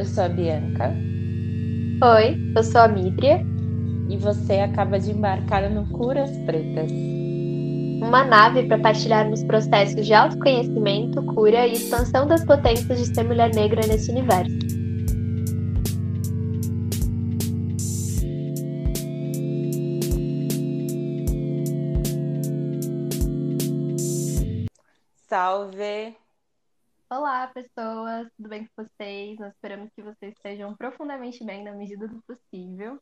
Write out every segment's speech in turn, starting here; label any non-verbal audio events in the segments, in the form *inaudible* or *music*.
Eu sou a Bianca. Oi, eu sou a Midria. E você acaba de embarcar no Curas Pretas uma nave para partilharmos processos de autoconhecimento, cura e expansão das potências de ser mulher negra nesse universo. Salve! Pessoas, tudo bem com vocês? Nós esperamos que vocês estejam profundamente bem na medida do possível.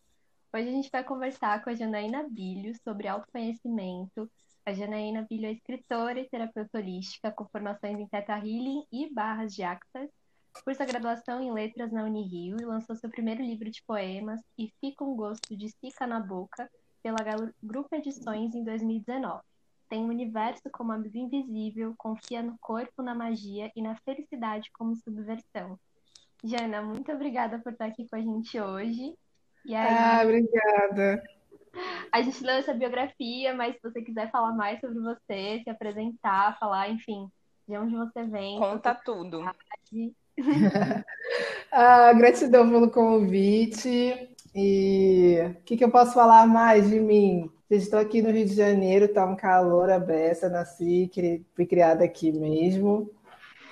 Hoje a gente vai conversar com a Janaína Bilho sobre autoconhecimento. A Janaína Bilho é escritora e terapeuta holística com formações em Theta Healing e Barras de Access. Cursa graduação em Letras na Unirio e lançou seu primeiro livro de poemas, E Fica um Gosto de Sica na Boca, pela Grupo Edições em 2019 tem um universo como amigo invisível, confia no corpo, na magia e na felicidade como subversão. Jana, muito obrigada por estar aqui com a gente hoje. E aí, ah, obrigada. A gente leu essa biografia, mas se você quiser falar mais sobre você, se apresentar, falar, enfim, de onde você vem. Conta tudo. *laughs* ah, gratidão pelo convite. E o que, que eu posso falar mais de mim? Estou aqui no Rio de Janeiro, tá um calor a beça, nasci, fui criada aqui mesmo.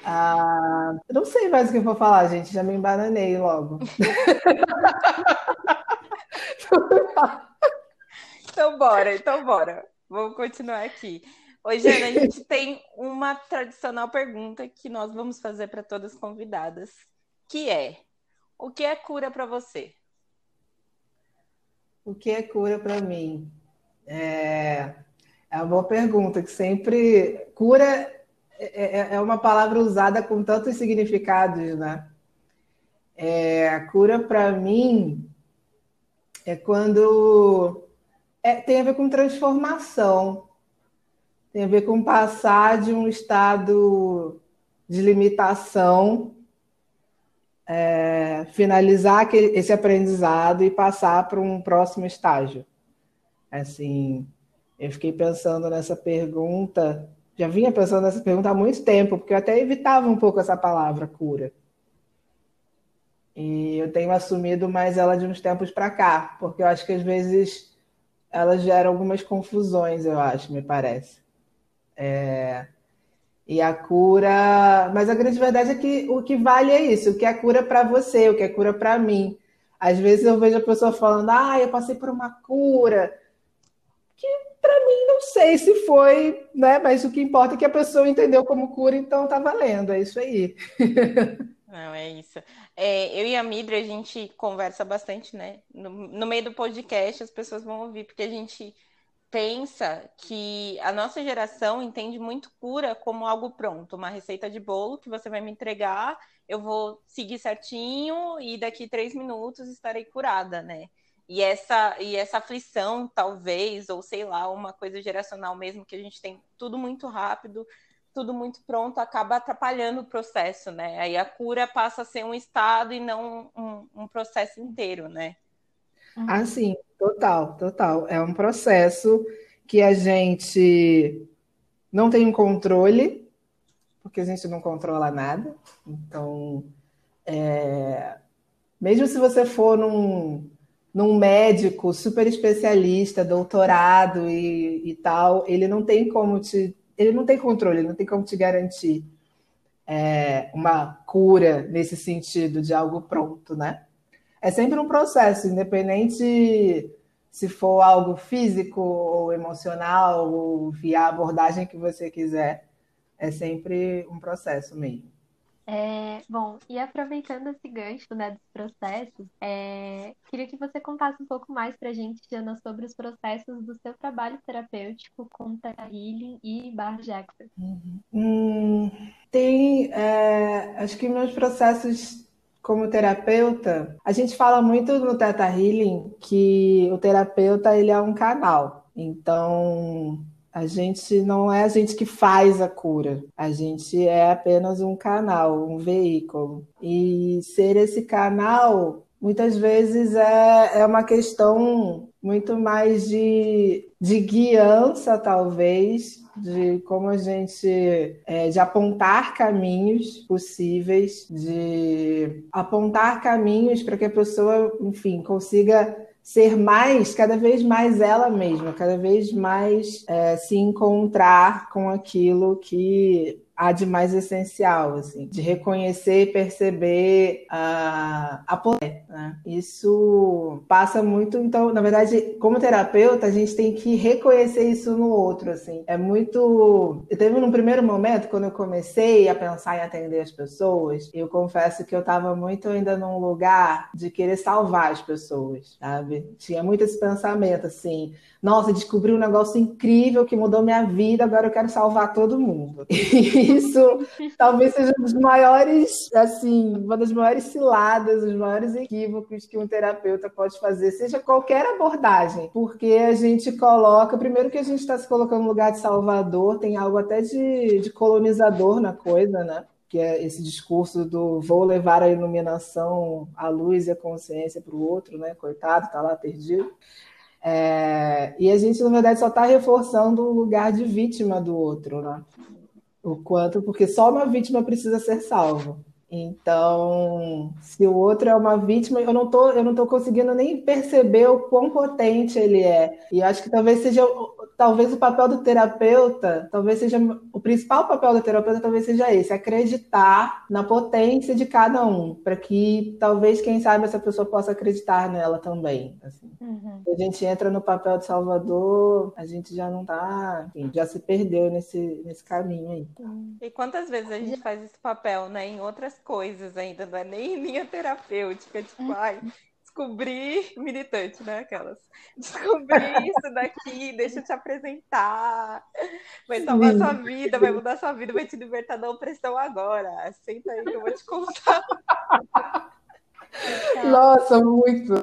Ah, não sei mais o que eu vou falar, gente, já me embananei logo. *laughs* então bora, então bora. Vamos continuar aqui. Jana, a gente *laughs* tem uma tradicional pergunta que nós vamos fazer para todas as convidadas, que é: o que é cura para você? O que é cura para mim? É, é uma boa pergunta, que sempre. Cura é, é, é uma palavra usada com tantos significados, né? É, cura, para mim, é quando. É, tem a ver com transformação, tem a ver com passar de um estado de limitação, é, finalizar aquele, esse aprendizado e passar para um próximo estágio. Assim, eu fiquei pensando nessa pergunta, já vinha pensando nessa pergunta há muito tempo, porque eu até evitava um pouco essa palavra cura. E eu tenho assumido mais ela de uns tempos para cá, porque eu acho que às vezes ela gera algumas confusões, eu acho, me parece. É... E a cura. Mas a grande verdade é que o que vale é isso: o que é cura para você, o que é cura para mim. Às vezes eu vejo a pessoa falando, ah, eu passei por uma cura que para mim não sei se foi, né? Mas o que importa é que a pessoa entendeu como cura, então tá valendo, é isso aí. *laughs* Não, é isso. É, eu e a Midra, a gente conversa bastante, né? No, no, meio do podcast, as pessoas vão ouvir, porque a gente pensa que a nossa geração entende muito cura como algo pronto, uma receita de bolo que você vai me entregar, eu vou seguir certinho e daqui três minutos estarei curada, né? E essa, e essa aflição, talvez, ou sei lá, uma coisa geracional mesmo, que a gente tem tudo muito rápido, tudo muito pronto, acaba atrapalhando o processo, né? Aí a cura passa a ser um estado e não um, um processo inteiro, né? Ah, sim, total, total. É um processo que a gente não tem um controle, porque a gente não controla nada. Então, é... mesmo se você for num num médico super especialista, doutorado e, e, tal, ele não tem como te. Ele não tem controle, ele não tem como te garantir é, uma cura nesse sentido de algo pronto, né? É sempre um processo, independente se for algo físico ou emocional, ou via abordagem que você quiser, é sempre um processo mesmo. É, bom, e aproveitando esse gancho né, dos processos, é, queria que você contasse um pouco mais para a gente, Diana, sobre os processos do seu trabalho terapêutico com Theta Healing e Bar Jackson. Uhum. Hum, tem, é, acho que meus processos como terapeuta, a gente fala muito no Theta Healing que o terapeuta ele é um canal. Então, a gente não é a gente que faz a cura, a gente é apenas um canal, um veículo. E ser esse canal, muitas vezes, é, é uma questão muito mais de, de guiança, talvez, de como a gente é, de apontar caminhos possíveis, de apontar caminhos para que a pessoa, enfim, consiga ser mais, cada vez mais ela mesma, cada vez mais é, se encontrar com aquilo que há de mais essencial, assim, de reconhecer e perceber a, a poder. Né? Isso passa muito, então, na verdade, como terapeuta, a gente tem que reconhecer isso no outro, assim. É muito... Eu teve num primeiro momento, quando eu comecei a pensar em atender as pessoas, eu confesso que eu estava muito ainda num lugar de querer salvar as pessoas, sabe? Tinha muito esse pensamento, assim, nossa, descobri um negócio incrível que mudou minha vida, agora eu quero salvar todo mundo. *laughs* Isso talvez seja um dos maiores, assim, uma das maiores ciladas, os maiores equívocos que um terapeuta pode fazer, seja qualquer abordagem, porque a gente coloca, primeiro que a gente está se colocando no lugar de salvador, tem algo até de, de colonizador na coisa, né? que é esse discurso do vou levar a iluminação, a luz e a consciência para o outro, né? Coitado, está lá perdido. É, e a gente, na verdade, só está reforçando o lugar de vítima do outro, né? O quanto, porque só uma vítima precisa ser salva. Então, se o outro é uma vítima, eu não tô, eu não tô conseguindo nem perceber o quão potente ele é. E acho que talvez seja talvez o papel do terapeuta, talvez seja o principal papel do terapeuta, talvez seja esse, acreditar na potência de cada um, para que talvez quem sabe essa pessoa possa acreditar nela também. Assim. Uhum. A gente entra no papel de salvador, a gente já não tá, enfim, já se perdeu nesse nesse caminho aí. E quantas vezes a gente faz esse papel, né, em outras coisas ainda, não é nem em linha terapêutica, tipo, ai, descobri militante, né? Aquelas. *laughs* Descobri isso daqui, deixa eu te apresentar. Vai salvar Sim. sua vida, vai mudar sua vida, vai te libertar da opressão agora. Senta aí que eu vou te contar. *laughs* Nossa, muito.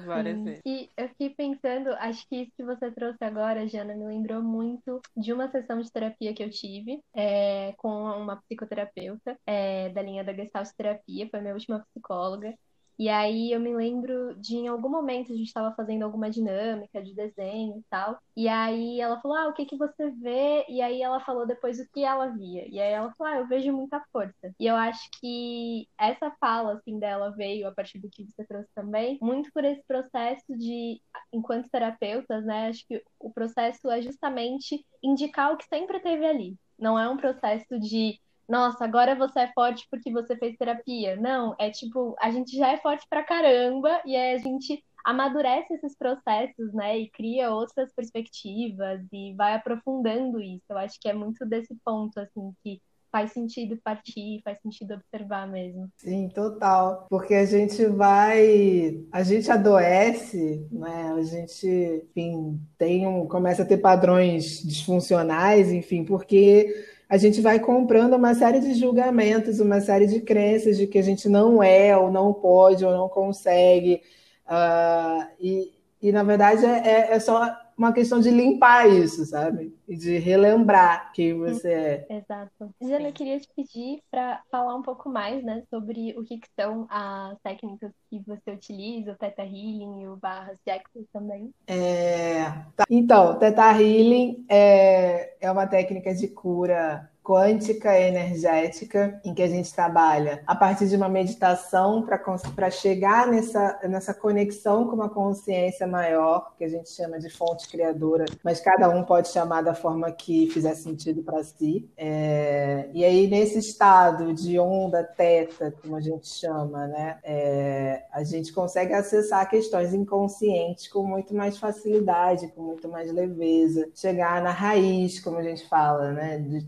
Várias vezes. E eu fiquei pensando, acho que isso que você trouxe agora, Jana, me lembrou muito de uma sessão de terapia que eu tive é, com uma psicoterapeuta é, da linha da Gestalt Terapia, foi minha última psicóloga. E aí eu me lembro de em algum momento a gente estava fazendo alguma dinâmica de desenho e tal. E aí ela falou: "Ah, o que que você vê?" E aí ela falou depois o que ela via. E aí ela falou: "Ah, eu vejo muita força". E eu acho que essa fala assim dela veio a partir do que você trouxe também, muito por esse processo de enquanto terapeutas, né? Acho que o processo é justamente indicar o que sempre teve ali. Não é um processo de nossa, agora você é forte porque você fez terapia. Não, é tipo, a gente já é forte pra caramba e a gente amadurece esses processos, né, e cria outras perspectivas e vai aprofundando isso. Eu acho que é muito desse ponto, assim, que faz sentido partir, faz sentido observar mesmo. Sim, total. Porque a gente vai, a gente adoece, né? A gente, enfim, tem um, começa a ter padrões disfuncionais, enfim, porque a gente vai comprando uma série de julgamentos, uma série de crenças de que a gente não é, ou não pode, ou não consegue. Uh, e, e, na verdade, é, é, é só uma questão de limpar isso, sabe? E de relembrar quem você é. Exato. Jana, eu queria te pedir para falar um pouco mais, né, sobre o que, que, são as técnicas que você utiliza, o Theta Healing e o Barras Jackson também. É... Tá. Então, Theta Healing é, é uma técnica de cura quântica energética, em que a gente trabalha a partir de uma meditação para chegar nessa, nessa conexão com uma consciência maior, que a gente chama de fonte criadora, mas cada um pode chamar da forma que fizer sentido para si. É, e aí, nesse estado de onda teta, como a gente chama, né, é, a gente consegue acessar questões inconscientes com muito mais facilidade, com muito mais leveza, chegar na raiz, como a gente fala, né, de,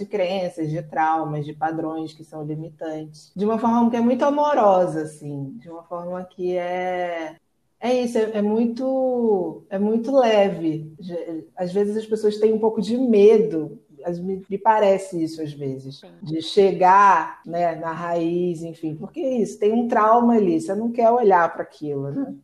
de crenças, de traumas, de padrões que são limitantes, de uma forma que é muito amorosa, assim, de uma forma que é é isso, é, é, muito é muito leve. Às vezes as pessoas têm um pouco de medo, me, me parece isso às vezes, Sim. de chegar né, na raiz, enfim, porque é isso tem um trauma ali, você não quer olhar para aquilo, né?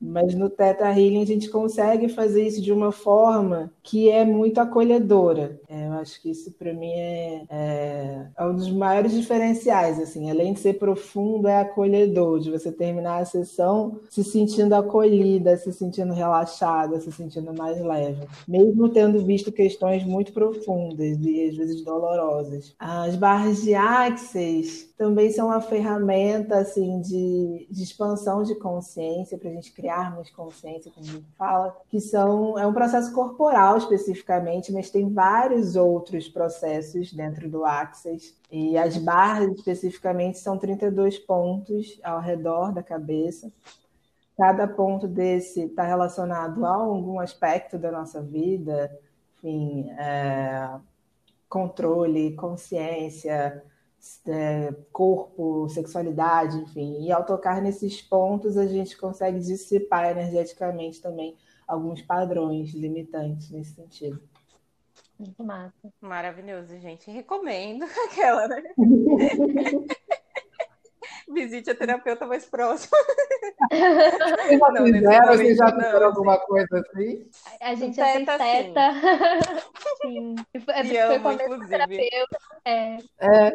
Mas no Teta Healing a gente consegue fazer isso de uma forma que é muito acolhedora. É, eu acho que isso para mim é, é, é, um dos maiores diferenciais. Assim, além de ser profundo, é acolhedor, de você terminar a sessão se sentindo acolhida, se sentindo relaxada, se sentindo mais leve, mesmo tendo visto questões muito profundas e às vezes dolorosas. As barras de Axis também são uma ferramenta assim de, de expansão de consciência para a gente criarmos consciência, como a gente fala, que são é um processo corporal especificamente, mas tem vários outros processos dentro do Axis. E as barras especificamente são 32 pontos ao redor da cabeça. Cada ponto desse está relacionado a algum aspecto da nossa vida, enfim, é, controle, consciência, é, corpo, sexualidade, enfim. E ao tocar nesses pontos, a gente consegue dissipar energeticamente também alguns padrões limitantes nesse sentido. Muito massa. Maravilhoso, gente. Recomendo *laughs* aquela, né? *laughs* Visite a terapeuta mais próxima. *laughs* Vocês já não, fizeram? Vocês já fizeram alguma coisa assim? A gente já fez teta. *laughs* Sim. sim. Foi, foi amo, com a mesma terapeuta. É. é.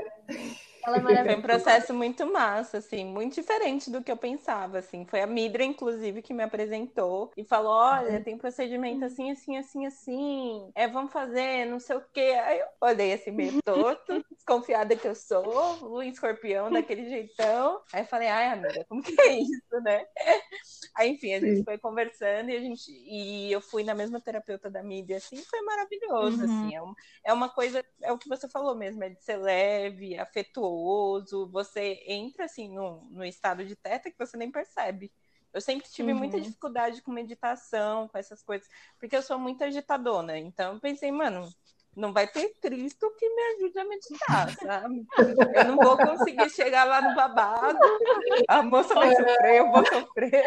Ela é *laughs* Foi um processo muito massa, assim, muito diferente do que eu pensava, assim. Foi a Midra, inclusive, que me apresentou e falou: olha, tem procedimento assim, assim, assim, assim. É, vamos fazer, não sei o quê. Aí eu olhei assim, meio *laughs* torto, desconfiada que eu sou, o escorpião daquele jeitão. Aí eu falei, ai, amiga, como que é isso, né? *laughs* Aí, enfim, a gente Sim. foi conversando e a gente e eu fui na mesma terapeuta da mídia, assim, foi maravilhoso, uhum. assim. É, um, é uma coisa, é o que você falou mesmo, é de ser leve, afetuoso você entra assim no, estado de teta que você nem percebe. Eu sempre tive uhum. muita dificuldade com meditação, com essas coisas, porque eu sou muito agitadona. Então eu pensei, mano, não vai ter Cristo que me ajude a meditar, sabe? Eu não vou conseguir chegar lá no babado, a moça vai sofrer, eu vou sofrer.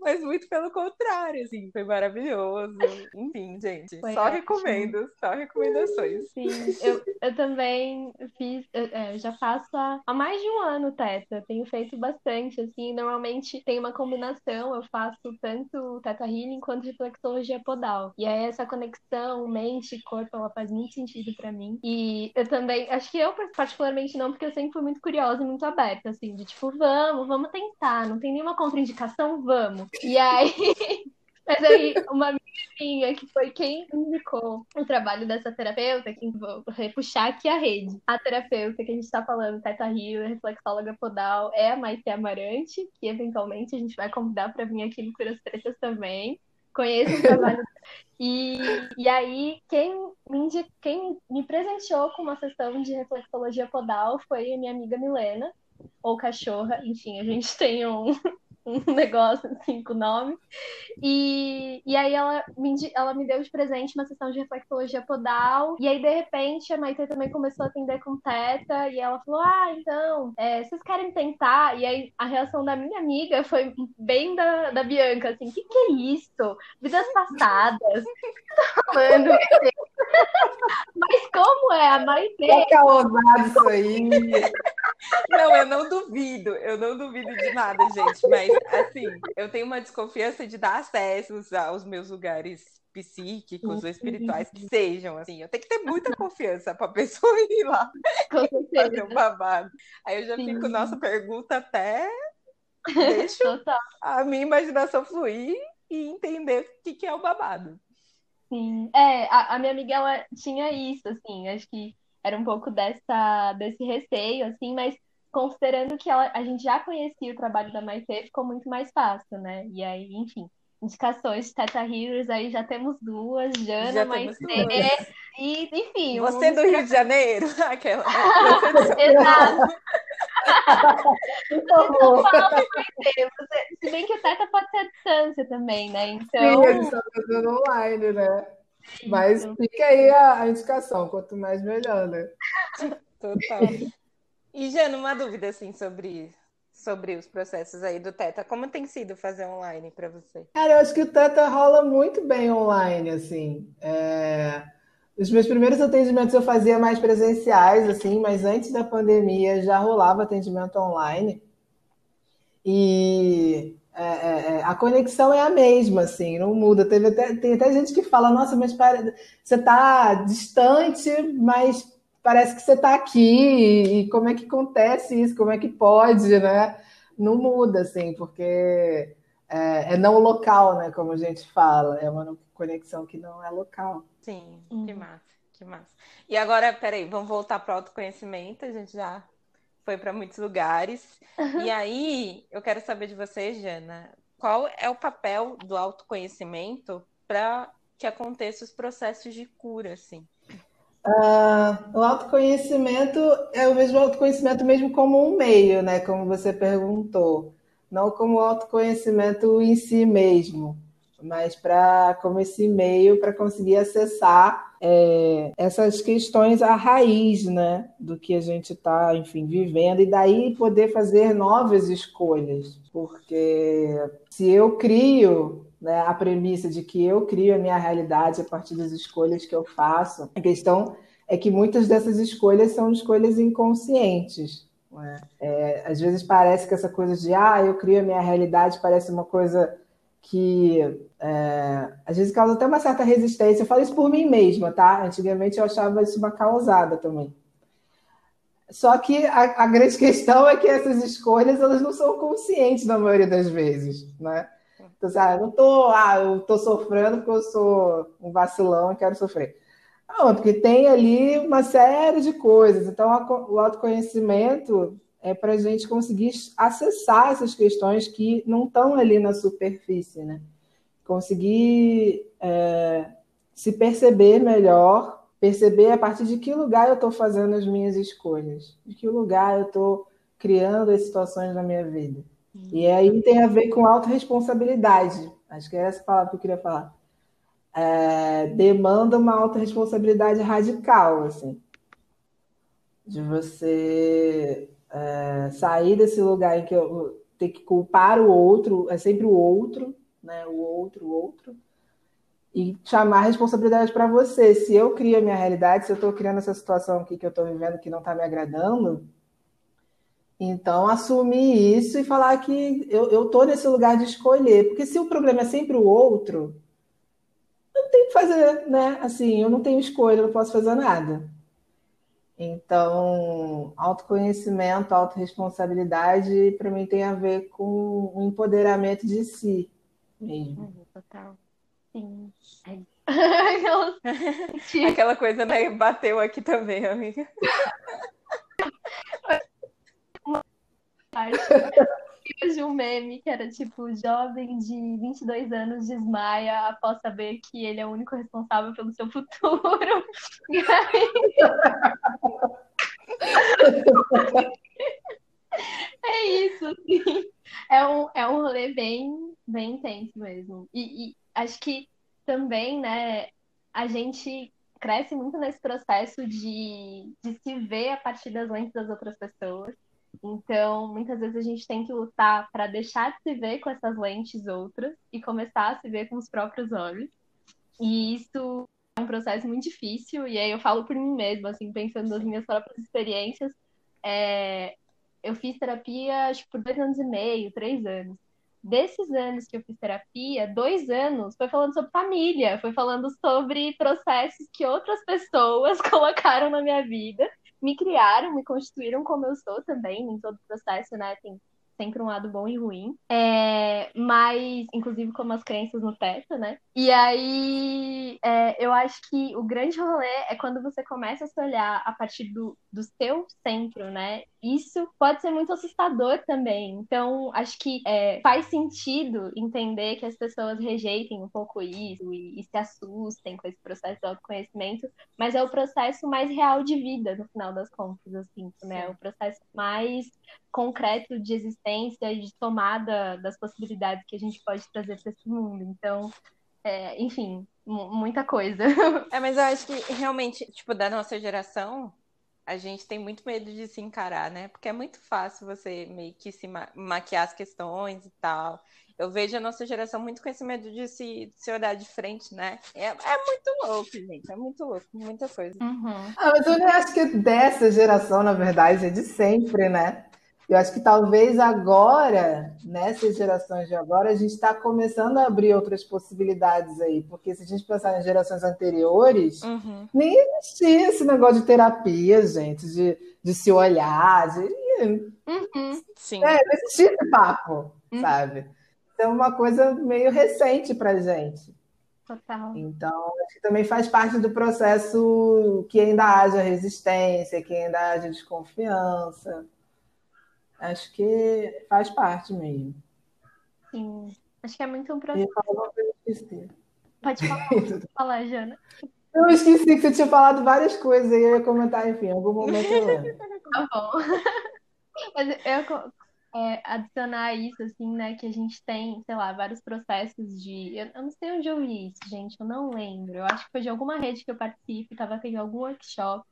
Mas muito pelo contrário, assim, foi maravilhoso. Enfim, gente, foi só ótimo. recomendo, só recomendações. Sim, eu, eu também fiz, eu, é, já faço há, há, mais de um ano Teta, tenho feito bastante, assim, normalmente tem uma combinação, eu faço tanto Teta Healing quanto reflexologia podal. E aí essa conexão mente e corpo, ela faz muito sentido para mim. E eu também, acho que eu particularmente não, porque eu sempre fui muito curiosa e muito aberta, assim, de tipo, vamos, vamos tentar, não tem nenhuma contraindicação, vamos. E aí. *laughs* Mas aí, uma amiga minha, que foi quem indicou o trabalho dessa terapeuta, que vou repuxar aqui a rede. A terapeuta que a gente está falando, Teta Rio, reflexóloga podal, é a Maite Amarante, que eventualmente a gente vai convidar para vir aqui no Curas Pretas também. Conheço o trabalho. e, e aí, quem me, quem me presenteou com uma sessão de reflexologia podal foi a minha amiga Milena, ou cachorra, enfim, a gente *laughs* tem um, um *laughs* negócio assim com o nome. E, e aí ela me, ela me deu de presente uma sessão de reflexologia podal. E aí, de repente, a Maite também começou a atender com teta. E ela falou: Ah, então, é, vocês querem tentar? E aí a reação da minha amiga foi bem da, da Bianca, assim, o que, que é isso? Vidas passadas? *laughs* tá falando? *laughs* Mas como é? A Maite. É ousado isso aí. Não, eu não duvido, eu não duvido de nada, gente. Mas, assim, eu tenho uma desconfiança de dar acessos aos meus lugares psíquicos ou espirituais que sejam, assim. Eu tenho que ter muita confiança para a pessoa *laughs* ir lá *laughs* fazer um babado. Aí eu já Sim. fico, nossa, pergunta até deixa a minha imaginação fluir e entender o que, que é o babado. Sim, é, a, a minha amiga, ela tinha isso, assim, acho que era um pouco dessa, desse receio, assim, mas considerando que ela, a gente já conhecia o trabalho da Maite, ficou muito mais fácil, né? E aí, enfim, indicações de Teta Heroes, aí já temos duas, Jana, já Maite, e enfim. Você um... do Rio de Janeiro? *laughs* Aquela. *laughs* Exato. Por favor. Se bem que o Teta pode ser à distância também, né? Então... Sim, eles estão fazendo online, né? Mas fica aí a, a, indicação, quanto mais melhor, né? Total. E, Jana, uma dúvida assim sobre, sobre os processos aí do Teta. Como tem sido fazer online para você? Cara, eu acho que o Teta rola muito bem online, assim. É... Os meus primeiros atendimentos eu fazia mais presenciais, assim, mas antes da pandemia já rolava atendimento online. E a conexão é a mesma, assim, não muda. Teve até, tem até gente que fala, nossa, mas para, você está distante, mas parece que você está aqui, e como é que acontece isso? Como é que pode, né? Não muda, assim, porque é, é não local, né? Como a gente fala, é uma conexão que não é local. Sim, uhum. que massa, que massa. E agora, peraí, vamos voltar para o autoconhecimento, a gente já foi para muitos lugares. Uhum. E aí, eu quero saber de você, Jana, qual é o papel do autoconhecimento para que aconteçam os processos de cura, assim? Uh, o autoconhecimento é o mesmo autoconhecimento mesmo como um meio, né? Como você perguntou, não como autoconhecimento em si mesmo mas para como esse meio para conseguir acessar é, essas questões à raiz, né, do que a gente está, enfim, vivendo. E daí poder fazer novas escolhas, porque se eu crio né, a premissa de que eu crio a minha realidade a partir das escolhas que eu faço, a questão é que muitas dessas escolhas são escolhas inconscientes. Né? É, às vezes parece que essa coisa de ah, eu crio a minha realidade parece uma coisa que é, às vezes causa até uma certa resistência. Eu falo isso por mim mesma, tá? Antigamente eu achava isso uma causada também. Só que a, a, grande questão é que essas escolhas elas não são conscientes na maioria das vezes, né? Então, sabe, eu não tô, ah, eu tô sofrendo porque eu sou um vacilão e quero sofrer. Não, porque tem ali uma série de coisas. Então, o autoconhecimento é para a gente conseguir acessar essas questões que não estão ali na superfície, né? Conseguir é, se perceber melhor, perceber a partir de que lugar eu estou fazendo as minhas escolhas, de que lugar eu estou criando as situações na minha vida. E aí tem a ver com autorresponsabilidade. Acho que é essa palavra que eu queria falar. É, demanda uma autorresponsabilidade radical, assim, de você é, sair desse lugar em que eu tenho que culpar o outro, é sempre o outro, né? O outro, o outro, e chamar a responsabilidade para você. Se eu crio a minha realidade, se eu estou criando essa situação aqui que eu estou vivendo que não está me agradando, então assumir isso e falar que eu estou nesse lugar de escolher. Porque se o problema é sempre o outro, eu não tenho que fazer, né? Assim, eu não tenho escolha, eu não posso fazer nada. Então, autoconhecimento, autorresponsabilidade, para mim tem a ver com o empoderamento de si mesmo. Uhum, total. Sim. *laughs* *laughs* Aquela coisa, né? Bateu aqui também, amiga. *laughs* de *laughs* um meme que era tipo: jovem de 22 anos desmaia após saber que ele é o único responsável pelo seu futuro. *laughs* E aí... é isso, assim. É um, é um rolê bem, bem intenso mesmo. E, e acho que também, né, a gente cresce muito nesse processo de, de se ver a partir das lentes das outras pessoas. Então, muitas vezes a gente tem que lutar para deixar de se ver com essas lentes outras e começar a se ver com os próprios olhos. E isso é um processo muito difícil, e aí eu falo por mim mesma, assim, pensando nas minhas próprias experiências. É... Eu fiz terapia, acho que por dois anos e meio, três anos. Desses anos que eu fiz terapia, dois anos foi falando sobre família, foi falando sobre processos que outras pessoas *laughs* colocaram na minha vida me criaram, me constituíram como eu sou também, em todo o processo, né? Tem sempre um lado bom e ruim. É, mas, inclusive, como as crenças no teto, né? E aí, é, eu acho que o grande rolê é quando você começa a se olhar a partir do, do seu centro, né? isso pode ser muito assustador também. Então, acho que é, faz sentido entender que as pessoas rejeitem um pouco isso e, e, se assustem com esse processo de autoconhecimento, mas é o processo mais real de vida, no final das contas, assim, né? É o processo mais concreto de existência e de tomada das possibilidades que a gente pode trazer para esse mundo. Então, é, enfim, muita coisa. *laughs* É, mas eu acho que realmente, tipo, da nossa geração, a gente tem muito medo de se encarar, né? Porque é muito fácil você meio que se ma maquiar as questões e tal. Eu vejo a nossa geração muito com esse medo de se, de se olhar de frente, né? É, é muito louco, gente. É muito louco, muita coisa. Uhum. Ah, mas eu acho que dessa geração, na verdade, é de sempre, né? Eu acho que talvez agora, nessas gerações de agora, a gente está começando a abrir outras possibilidades aí, porque se a gente pensar nas gerações anteriores, uhum. nem existia esse negócio de terapia, gente, de, de se olhar, de. Uhum. Sim. É, não existia esse papo, uhum. sabe? Então, é uma coisa meio recente para gente. Total. Então, acho que também faz parte do processo que ainda haja resistência, que ainda haja desconfiança. Acho que faz parte mesmo. Sim. Acho que é muito um processo. Pode falar, *laughs* falar, Jana. Eu esqueci que você tinha falado várias coisas e eu ia comentar, enfim, em algum momento eu lembro. *laughs* tá bom. *laughs* Mas eu é, adicionar isso, assim, né, que a gente tem, sei lá, vários processos de. Eu, eu, não sei onde eu vi isso, gente, eu não lembro. Eu acho que foi de alguma rede que eu participo, estava tendo algum workshop.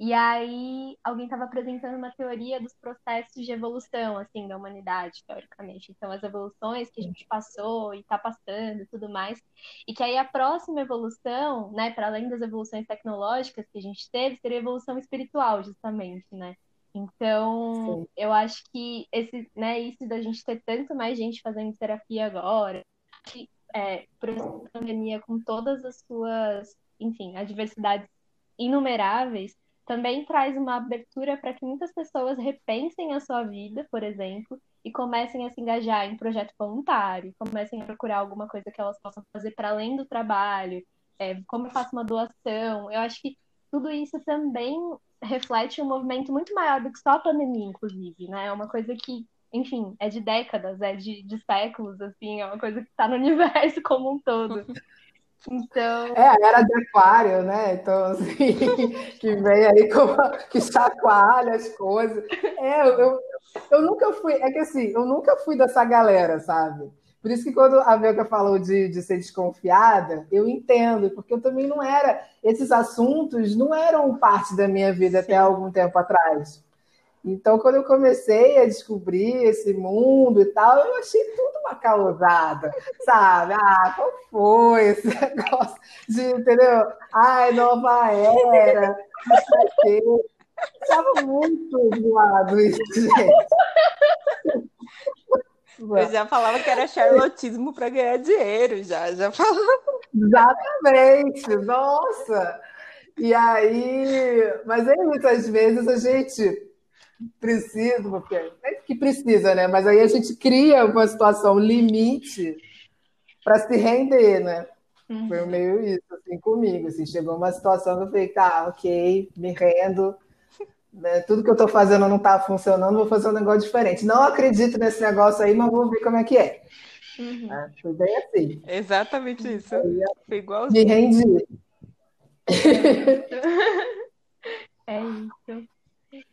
E aí alguém estava apresentando uma teoria dos processos de evolução, assim, da humanidade, teoricamente. Então, as evoluções que a gente passou e está passando e tudo mais. E que aí a próxima evolução, né, para além das evoluções tecnológicas que a gente teve, seria a evolução espiritual, justamente, né? Então, Sim. eu acho que esse, né, isso da gente ter tanto mais gente fazendo terapia agora, que, é, por essa pandemia com todas as suas, enfim, adversidades inumeráveis, também traz uma abertura para que muitas pessoas repensem a sua vida, por exemplo, e comecem a se engajar em projeto voluntário, comecem a procurar alguma coisa que elas possam fazer para além do trabalho, é, como eu faço uma doação. Eu acho que tudo isso também reflete um movimento muito maior do que só a pandemia, inclusive, né? É uma coisa que, enfim, é de décadas, é de, de séculos, assim, é uma coisa que está no *laughs* universo como um todo. Então. É, era de aquário, né? Então, assim, *laughs* que vem aí com, que chacoalha as coisas. É, eu, eu nunca fui, é que assim, eu nunca fui dessa galera, sabe? Por isso que quando a Belka falou de, de ser desconfiada, eu entendo, porque eu também não era. Esses assuntos não eram parte da minha vida Sim. até algum tempo atrás. Então, quando eu comecei a descobrir esse mundo e tal, eu achei tudo uma causada, sabe? Ah, qual foi esse *laughs* negócio de, entendeu? Ai, nova era, não sei o quê. Estava muito zoado isso, gente. *laughs* Eu já falava que era charlotismo para ganhar dinheiro, já, já falava. Exatamente, nossa! E aí, mas aí muitas vezes a gente precisa, porque é que precisa, né? Mas aí a gente cria uma situação limite para se render, né? Uhum. Foi meio isso, assim, comigo. Assim, chegou uma situação que eu falei, tá, ok, me rendo, né? Tudo que eu estou fazendo não está funcionando, vou fazer um negócio diferente. Não acredito nesse negócio aí, mas vou ver como é que é. Uhum. É, foi bem assim. Exatamente isso. Foi igual. Me rendi. *laughs* É isso.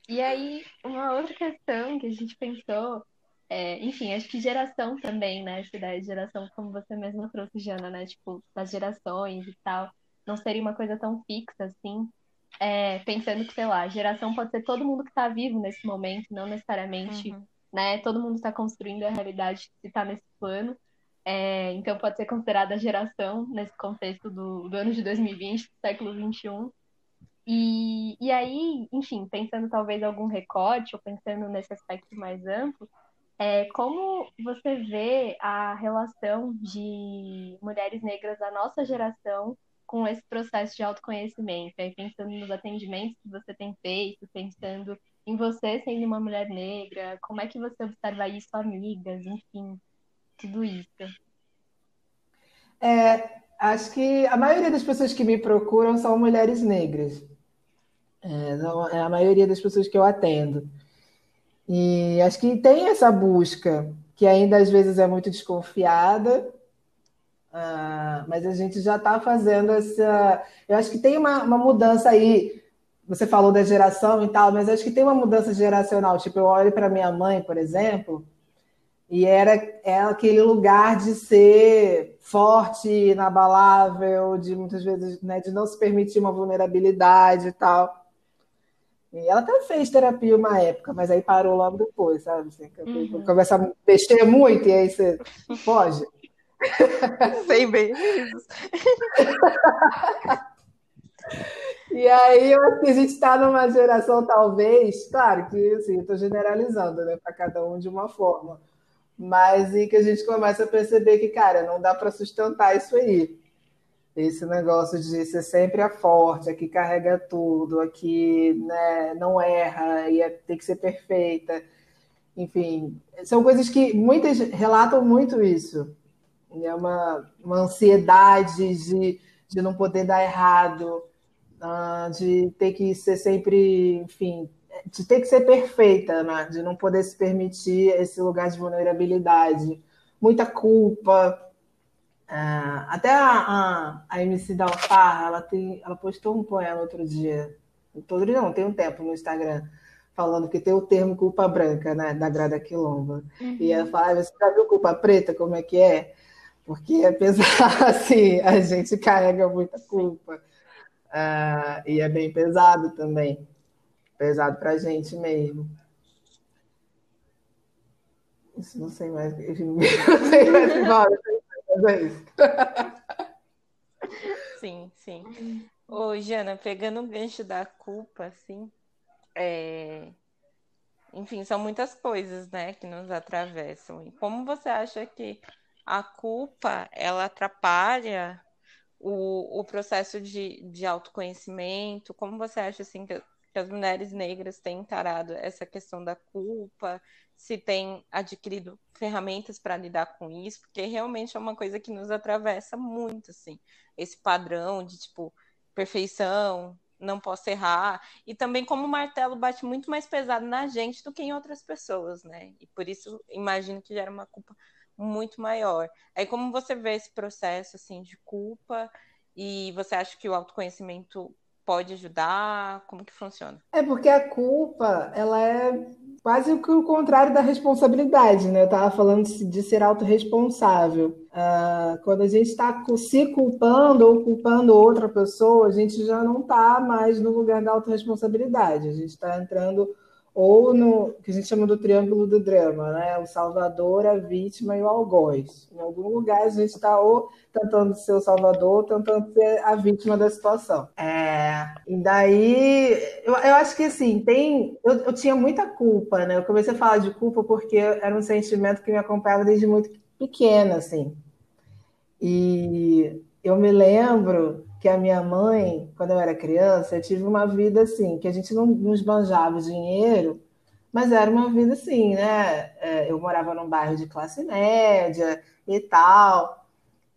E aí, uma outra questão que a gente pensou, é, enfim, acho que geração também, né? Essa ideia de geração, como você mesma trouxe, Jana, né? Tipo, das gerações e tal, não seria uma coisa tão fixa assim é, pensando que, sei lá, geração pode ser todo mundo que está vivo nesse momento, não necessariamente, uhum. né? Todo mundo está construindo a realidade que está nesse plano. É, então pode ser considerada geração nesse contexto do, do ano de 2020, do século 21. E, e aí, enfim, pensando talvez algum recorte ou pensando nesse aspecto mais amplo, é, como você vê a relação de mulheres negras da nossa geração com esse processo de autoconhecimento, aí pensando nos atendimentos que você tem feito, pensando em você sendo uma mulher negra, como é que você observa isso, amigas, enfim, tudo isso. É, acho que a maioria das pessoas que me procuram são mulheres negras. É, é a maioria das pessoas que eu atendo. E acho que tem essa busca, que ainda às vezes é muito desconfiada, ah, mas a gente já está fazendo essa. Eu acho que tem uma, uma, mudança aí. Você falou da geração e tal, mas acho que tem uma mudança geracional. Tipo, eu olho para minha mãe, por exemplo, e era, era aquele lugar de ser forte, inabalável, de muitas vezes né, de não se permitir uma vulnerabilidade e tal. E ela até fez terapia uma época, mas aí parou logo depois, sabe? Uhum. Começa a mexer muito e aí você foge. Sei bem isso. *laughs* E aí eu acho que a gente está numa geração, talvez, claro que assim, estou generalizando, né, para cada um de uma forma, mas em que a gente começa a perceber que, cara, não dá para sustentar isso aí. Esse negócio de ser sempre a forte, a que carrega tudo, a que né, não erra e tem que ser perfeita. Enfim, são coisas que muitas relatam muito isso. É uma, uma ansiedade de, de não poder dar errado, uh, de ter que ser sempre, enfim, de ter que ser perfeita, né? de não poder se permitir esse lugar de vulnerabilidade, muita culpa. Uh, até a, a, a MC da Alfarra, ela, tem, ela postou um poema outro dia, todo dia não, tem um tempo no Instagram, falando que tem o termo culpa branca, né, da Grada Quilomba. Uhum. E ela fala, ah, você já viu culpa preta, como é que é? Porque *laughs* apesar assim, a gente carrega muita culpa. Uh, e é bem pesado também. Pesado para a gente mesmo. Isso não sei mais. *laughs* Não sei mais *laughs* embora. *laughs* Sim, sim. Ô, Jana, pegando o gancho da culpa, assim, é... enfim, são muitas coisas, né, que nos atravessam. E como você acha que a culpa, ela atrapalha o, o processo de, de autoconhecimento? Como você acha assim que, que as mulheres negras têm encarado essa questão da culpa? Se têm adquirido ferramentas para lidar com isso? Porque realmente é uma coisa que nos atravessa muito, assim, esse padrão de tipo perfeição, não posso errar. E também como o martelo bate muito mais pesado na gente do que em outras pessoas, né? E por isso imagino que gera uma culpa muito maior. Aí como você vê esse processo assim de culpa e você acha que o autoconhecimento pode ajudar? Como que funciona? É porque a culpa, ela é quase o contrário da responsabilidade, né? Eu estava falando de ser autorresponsável. Uh, quando a gente está se culpando ou culpando outra pessoa, a gente já não está mais no lugar da autorresponsabilidade. A gente está entrando ou no que a gente chama do triângulo do drama, né? O salvador, a vítima e o algoz. Em algum lugar a gente está ou tentando ser o salvador ou tentando ser a vítima da situação. É, e daí, eu, eu acho que assim, tem. Eu, eu tinha muita culpa, né? Eu comecei a falar de culpa porque era um sentimento que me acompanhava desde muito pequena, assim. E eu me lembro que a minha mãe, quando eu era criança, eu tive uma vida assim, que a gente não nos banjava dinheiro, mas era uma vida assim, né? É, eu morava num bairro de classe média e tal.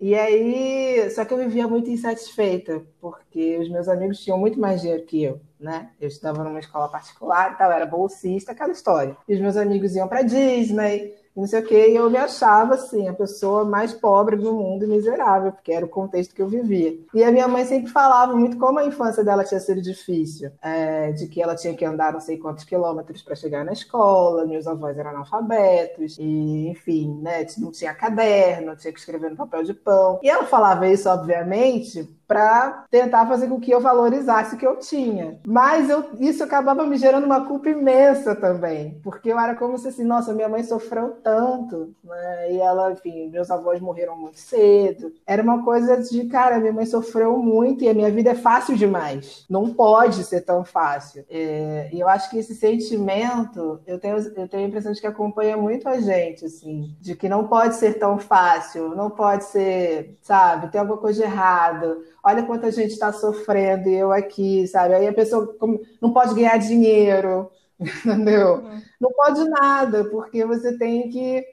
E aí, só que eu vivia muito insatisfeita, porque os meus amigos tinham muito mais dinheiro que eu, né? Eu estudava numa escola particular e tal, era bolsista, aquela história. E os meus amigos iam para Disney, não sei o quê, e eu me achava, assim, a pessoa mais pobre do mundo e miserável, porque era o contexto que eu vivia. E a minha mãe sempre falava muito como a infância dela tinha sido difícil, é, de que ela tinha que andar não sei quantos quilômetros para chegar na escola, meus avós eram analfabetos, e, enfim, né, não tinha caderno, tinha que escrever no papel de pão. E ela falava isso, obviamente, para tentar fazer com que eu valorizasse o que eu tinha. Mas eu, isso acabava me gerando uma culpa imensa também, porque eu era como se assim, nossa, minha mãe sofreu tanto, né? E ela, enfim, meus avós morreram muito cedo. Era uma coisa de, cara, minha mãe sofreu muito e a minha vida é fácil demais. Não pode ser tão fácil. É, e eu acho que esse sentimento, eu tenho, eu tenho a impressão de que acompanha muito a gente, assim, de que não pode ser tão fácil, não pode ser, sabe, tem alguma coisa de errado olha quanta gente está sofrendo e eu aqui, sabe? Aí a pessoa não pode ganhar dinheiro, *laughs* entendeu? Uhum. Não pode nada, porque você tem que.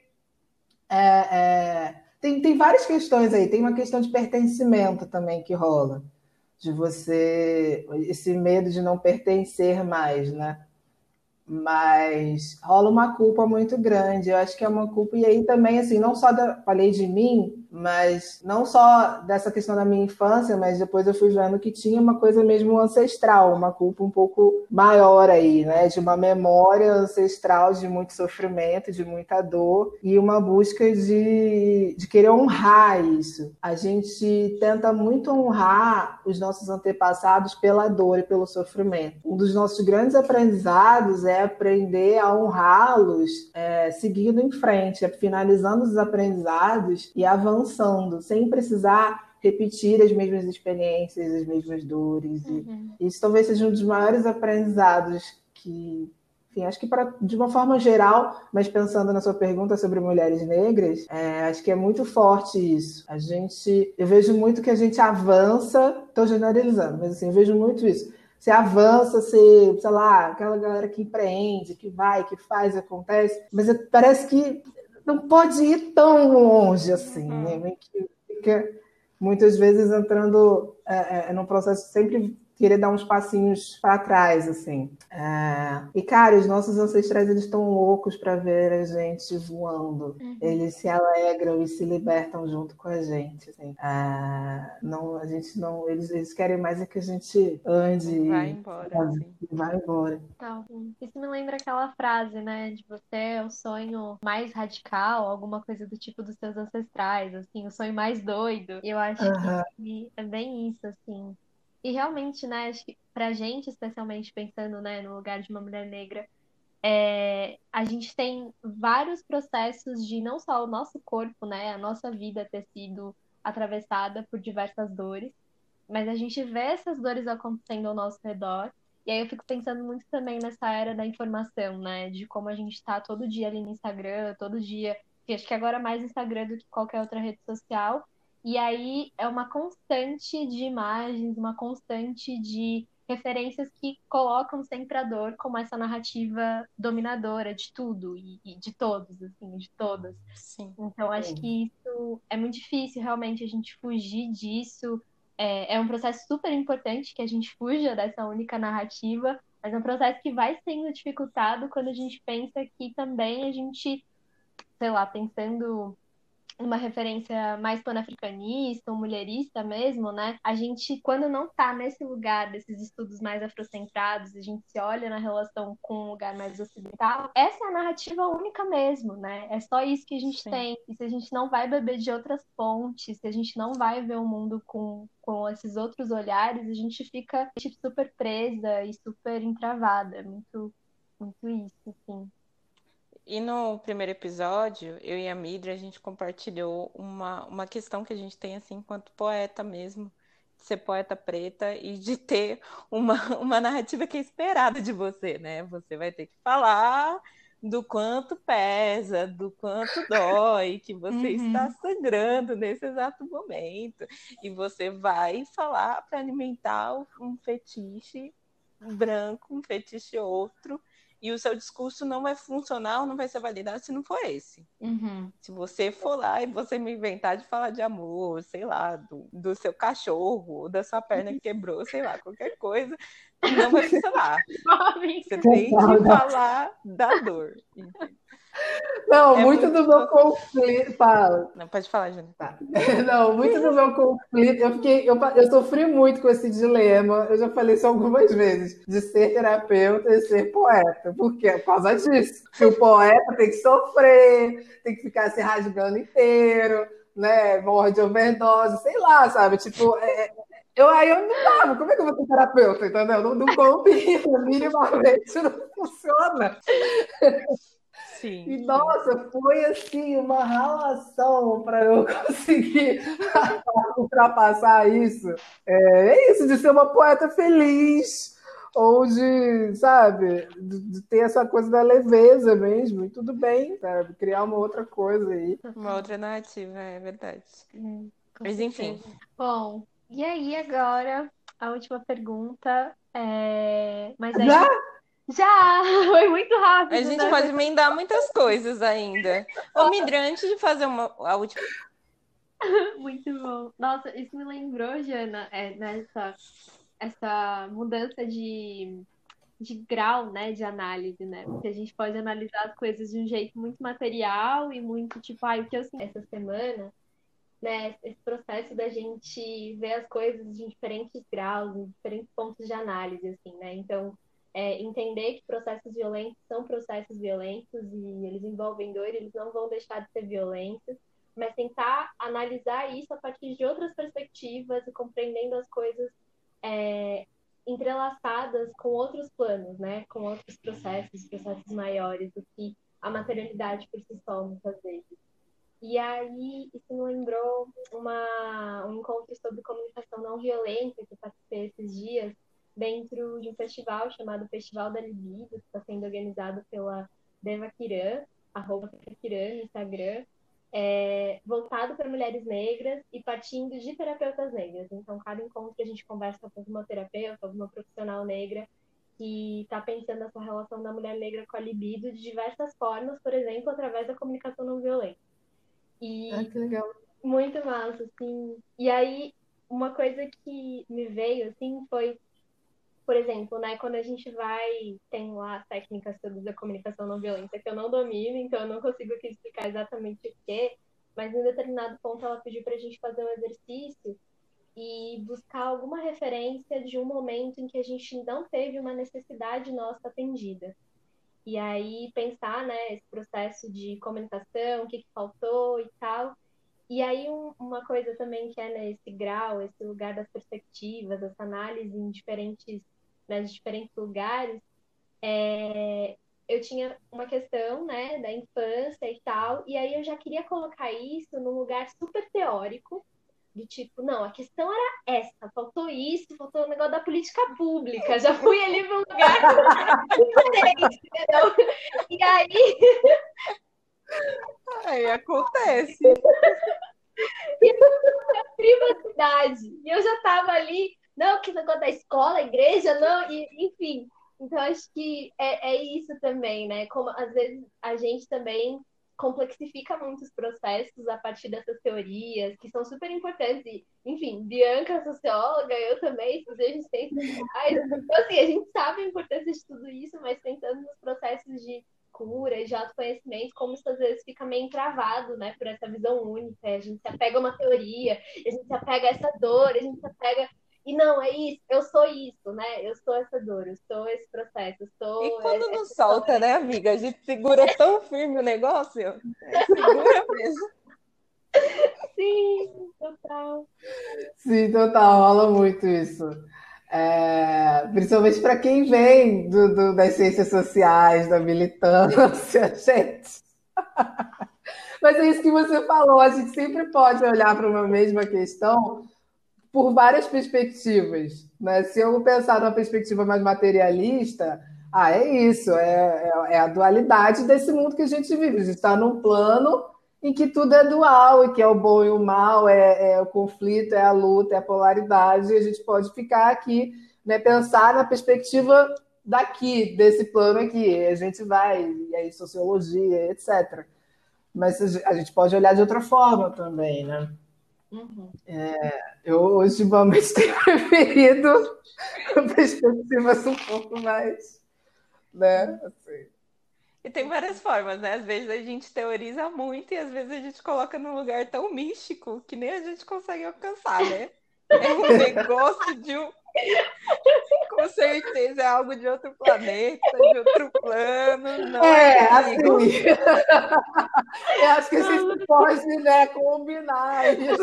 É, é, tem, tem várias questões aí, tem uma questão de pertencimento também que rola, de você. esse medo de não pertencer mais, né? mas rola uma culpa muito grande. Eu acho que é uma culpa, e aí também, assim, não só da, falei de mim, mas não só dessa questão da minha infância, mas depois eu fui vendo que tinha uma coisa mesmo ancestral, uma culpa um pouco maior aí, né? De uma memória ancestral de muito sofrimento, de muita dor e uma busca de, de querer honrar isso. A gente tenta muito honrar os nossos antepassados pela dor e pelo sofrimento. Um dos nossos grandes aprendizados é aprender a honrá-los é, seguindo em frente, finalizando os aprendizados e avançando avançando, sem precisar repetir as mesmas experiências, as mesmas dores. Uhum. E isso talvez seja um dos maiores aprendizados que enfim, acho que pra, de uma forma geral, mas pensando na sua pergunta sobre mulheres negras, é, acho que é muito forte isso. A gente, eu vejo muito que a gente avança, estou generalizando, mas assim, eu vejo muito isso. Você avança, você, sei lá, aquela galera que empreende, que vai, que faz, acontece, mas parece que não pode ir tão longe assim, né? Uhum. Que fica muitas vezes entrando é, é, num processo sempre querer dar uns passinhos para trás, assim. É... E, cara, os nossos ancestrais, eles estão loucos para ver a gente voando. Uhum. Eles se alegram e se libertam junto com a gente, assim. É... Não, a gente não... Eles, eles querem mais é que a gente ande. Vai embora. Assim. Vai embora. Tá. Isso me lembra aquela frase, né? De você é o sonho mais radical, alguma coisa do tipo dos seus ancestrais, assim. O sonho mais doido. Eu acho uhum. que é bem isso, assim e realmente, né, acho que pra gente, especialmente pensando, né, no lugar de uma mulher negra, é, a gente tem vários processos de não só o nosso corpo, né, a nossa vida ter sido atravessada por diversas dores, mas a gente vê essas dores acontecendo ao nosso redor. E aí eu fico pensando muito também nessa era da informação, né, de como a gente está todo dia ali no Instagram, todo dia, acho que agora mais Instagram do que qualquer outra rede social, e aí é uma constante de imagens, uma constante de referências que colocam sempre a dor como essa narrativa dominadora de tudo e, e de todos, assim, de todas. Sim. Então acho que isso é muito difícil realmente a gente fugir disso. É, é um processo super importante que a gente fuja dessa única narrativa, mas é um processo que vai sendo dificultado quando a gente pensa que também a gente, sei lá, pensando uma referência mais panafricanista ou mulherista mesmo, né? A gente, quando não tá nesse lugar desses estudos mais afrocentrados, a gente se olha na relação com um lugar mais ocidental, essa é a narrativa única mesmo, né? É só isso que a gente Sim. tem. E se a gente não vai beber de outras fontes, se a gente não vai ver o mundo com, com esses outros olhares, a gente fica super presa e super entravada. É muito, muito isso, assim. E no primeiro episódio, eu e a Midra, a gente compartilhou uma, uma questão que a gente tem, assim, enquanto poeta mesmo, de ser poeta preta e de ter uma, *laughs* uma narrativa que é esperada de você, né? Você vai ter que falar do quanto pesa, do quanto dói, que você uhum. está sangrando nesse exato momento. E você vai falar para alimentar um fetiche branco, um fetiche outro, e o seu discurso não vai funcionar ou não vai ser validado se não for esse. Uhum. Se você for lá e você me inventar de falar de amor, sei lá, do, do seu cachorro, da sua perna que quebrou, sei lá, qualquer coisa, não vai funcionar. *laughs* você tem que falar da dor. Não, é muito, muito, do meu conflito. Fala. Não, pode falar, Júnior. Tá. *laughs* Não, muito do meu conflito. Eu, fiquei, eu, eu sofri muito com esse dilema. Eu já falei isso algumas vezes: de ser terapeuta e ser poeta. Por quê? Por causa disso. Que o poeta tem que sofrer, tem que ficar se rasgando inteiro, né? Morre de overdose, sei lá, sabe? Tipo, é, eu aí eu não dava. Como é que eu vou ser terapeuta? Entendeu? Não, não combina, *laughs* minimamente não funciona. Sim. E nossa, foi assim uma relação para eu *laughs* conseguir *laughs* ultrapassar isso. É, é, isso, de ser uma poeta feliz, ou de, sabe, de, de, ter essa coisa da leveza mesmo, e tudo bem, sabe? Criar uma outra coisa aí. Uma outra narrativa, é verdade. Hum, Mas enfim. Bom, e aí agora a última pergunta é. Mas aí... Já? Já! *laughs* Foi muito rápido. A gente né? pode emendar muitas coisas ainda. Ô, Midra, antes de fazer uma, a última. *laughs* Muito bom. Nossa, isso me lembrou, Jana, é, nessa essa mudança de, de grau, né, de análise, né? Porque a gente pode analisar as coisas de um jeito muito material e muito tipo, ah, o que eu sinto essa semana, né? Esse processo da gente ver as coisas de diferentes graus, em diferentes pontos de análise, assim, né? Então, é, entender que processos violentos são processos violentos e eles envolvem dor, eles não vão deixar de ser violentos, mas tentar analisar isso a partir de outras perspectivas e compreendendo as coisas é, entrelaçadas com outros planos, né? Com outros processos, processos maiores do que a materialidade por si só, muitas vezes. E aí, isso me lembrou uma, um encontro sobre comunicação não violenta que participei esses dias, dentro de um festival chamado Festival da Libido, que está sendo organizado pela Deva Kiran, arroba Kiran no Instagram, é, voltado para mulheres negras e partindo de terapeutas negras. Então, cada encontro a gente conversa com uma terapeuta, alguma profissional negra que está pensando essa relação da mulher negra com a libido de diversas formas, por exemplo, através da comunicação não violenta. E ah, que legal. Muito massa, assim. E aí, uma coisa que me veio, assim, foi, por exemplo, né, quando a gente vai, tem lá técnicas sobre a comunicação não violenta que eu não domino, então eu não consigo aqui explicar exatamente o que, mas em determinado ponto ela pediu para a gente fazer um exercício e buscar alguma referência de um momento em que a gente não teve uma necessidade nossa atendida. E aí pensar, né, esse processo de comunicação, o que, que faltou e tal. E aí um, uma coisa também que é nesse grau, esse lugar das perspectivas, essa análise em diferentes, né, diferentes lugares, é, eu tinha uma questão, né, da infância e tal, e aí eu já queria colocar isso num lugar super teórico, de tipo, não, a questão era essa, faltou isso, faltou o negócio da política pública, já fui ali para um lugar diferente, entendeu? E aí. *laughs* Aí acontece. E a privacidade. E eu já tava ali, não, que negócio da escola, igreja, não, e, enfim. Então, acho que é, é isso também, né? Como às vezes a gente também complexifica muitos processos a partir dessas teorias, que são super importantes. E, enfim, Bianca, socióloga, eu também, estudei ciências sociais. Então, assim, a gente sabe a importância de tudo isso, mas pensando nos processos de cura, de autoconhecimento, como isso às vezes fica meio travado, né, por essa visão única. A gente se apega a uma teoria, a gente se apega a essa dor, a gente se apega e não, é isso, eu sou isso, né? Eu sou essa dor, eu sou esse processo, eu sou. E quando não solta, história. né, amiga? A gente segura *laughs* tão firme o negócio. Segura mesmo. Sim, total. Sim, total, rola muito isso. É, principalmente para quem vem do, do, das ciências sociais, da militância, *laughs* gente. Mas é isso que você falou, a gente sempre pode olhar para uma mesma questão por várias perspectivas. Né? Se eu pensar numa perspectiva mais materialista, ah, é isso, é, é, é a dualidade desse mundo que a gente vive. A gente está num plano em que tudo é dual, e que é o bom e o mal, é, é, o conflito, é a luta, é a polaridade, e a gente pode ficar aqui, né, pensar na perspectiva daqui, desse plano aqui. A gente vai, e aí sociologia, etc. Mas a gente pode olhar de outra forma também, né? Uhum. É, eu ultimamente *laughs* tenho preferido *laughs* perspectivas um pouco mais, né? Assim. E tem várias formas, né? Às vezes a gente teoriza muito e às vezes a gente coloca num lugar tão místico que nem a gente consegue alcançar, né? É um *laughs* negócio de um, com certeza é algo de outro planeta, de outro plano. Não é, é assim. *laughs* Eu acho que a gente pode né, combinar *laughs* isso.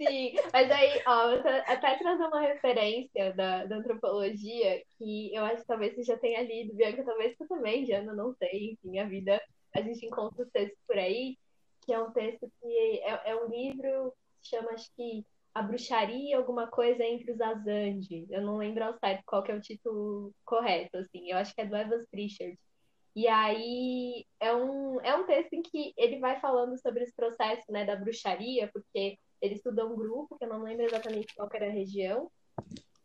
Sim, mas aí, ó, até trazer uma referência da, da antropologia que eu acho que talvez você já tenha lido, Bianca, talvez você também, Jana, não sei, enfim, a vida, a gente encontra os textos por aí, que é um texto que é, é um livro que chama, acho que a bruxaria, alguma coisa entre os Azandi. Eu não lembro ao certo qual que é o título correto, assim. Eu acho que é do Evans Pritchard. E aí é um, é um texto em que ele vai falando sobre esse processo né, da bruxaria, porque ele estuda um grupo, que eu não lembro exatamente qual era a região,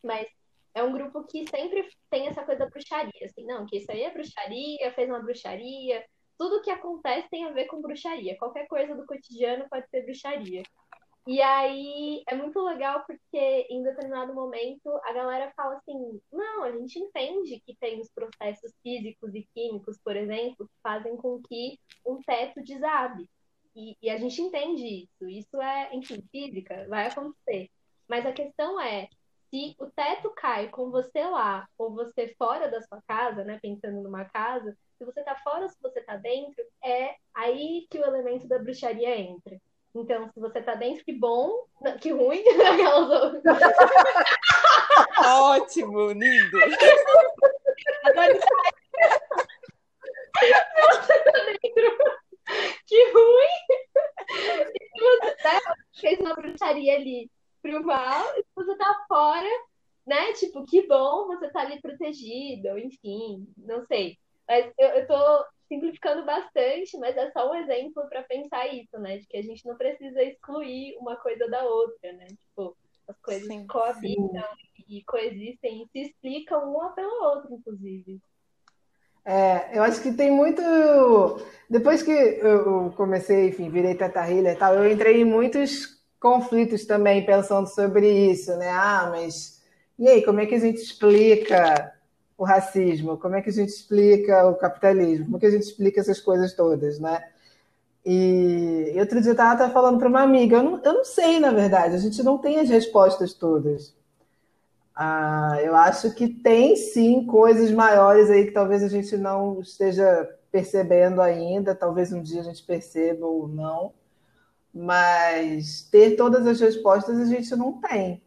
mas é um grupo que sempre tem essa coisa da bruxaria, assim, não, que isso aí é bruxaria, fez uma bruxaria, tudo que acontece tem a ver com bruxaria, qualquer coisa do cotidiano pode ser bruxaria. E aí é muito legal porque em determinado momento a galera fala assim: não, a gente entende que tem os processos físicos e químicos, por exemplo, que fazem com que um teto desabe. E, e a gente entende isso. Isso é, enfim, física, vai acontecer. Mas a questão é: se o teto cai com você lá, ou você fora da sua casa, né, pensando numa casa, se você tá fora ou se você tá dentro, é aí que o elemento da bruxaria entra. Então, se você tá dentro, que bom. Não, que ruim. *laughs* *laughs* Ótimo, lindo. Adoro Não, você tá dentro. Que ruim. Você né, fez uma bruxaria ali pro mal. E você tá fora, né? Tipo, que bom você tá ali protegido. Enfim, não sei. Mas eu, eu tô simplificando bastante, mas é só um exemplo para pensar isso, né? De que a gente não precisa excluir uma coisa da outra, né? Tipo, as coisas sim, coabitam sim. e coexistem e se explicam uma pela outra, inclusive. É, eu acho que tem muito. Depois que eu comecei, enfim, virei tatarrilha e tal, eu entrei em muitos conflitos também pensando sobre isso, né? Ah, mas e aí, como é que a gente explica o racismo? Como é que a gente explica o capitalismo? Como é que a gente explica essas coisas todas, né? E outro dia eu estava falando para uma amiga, eu não, eu não sei, na verdade, a gente não tem as respostas todas. Ah, eu acho que tem sim coisas maiores aí que talvez a gente não esteja percebendo ainda, talvez um dia a gente perceba ou não, mas ter todas as respostas a gente não tem.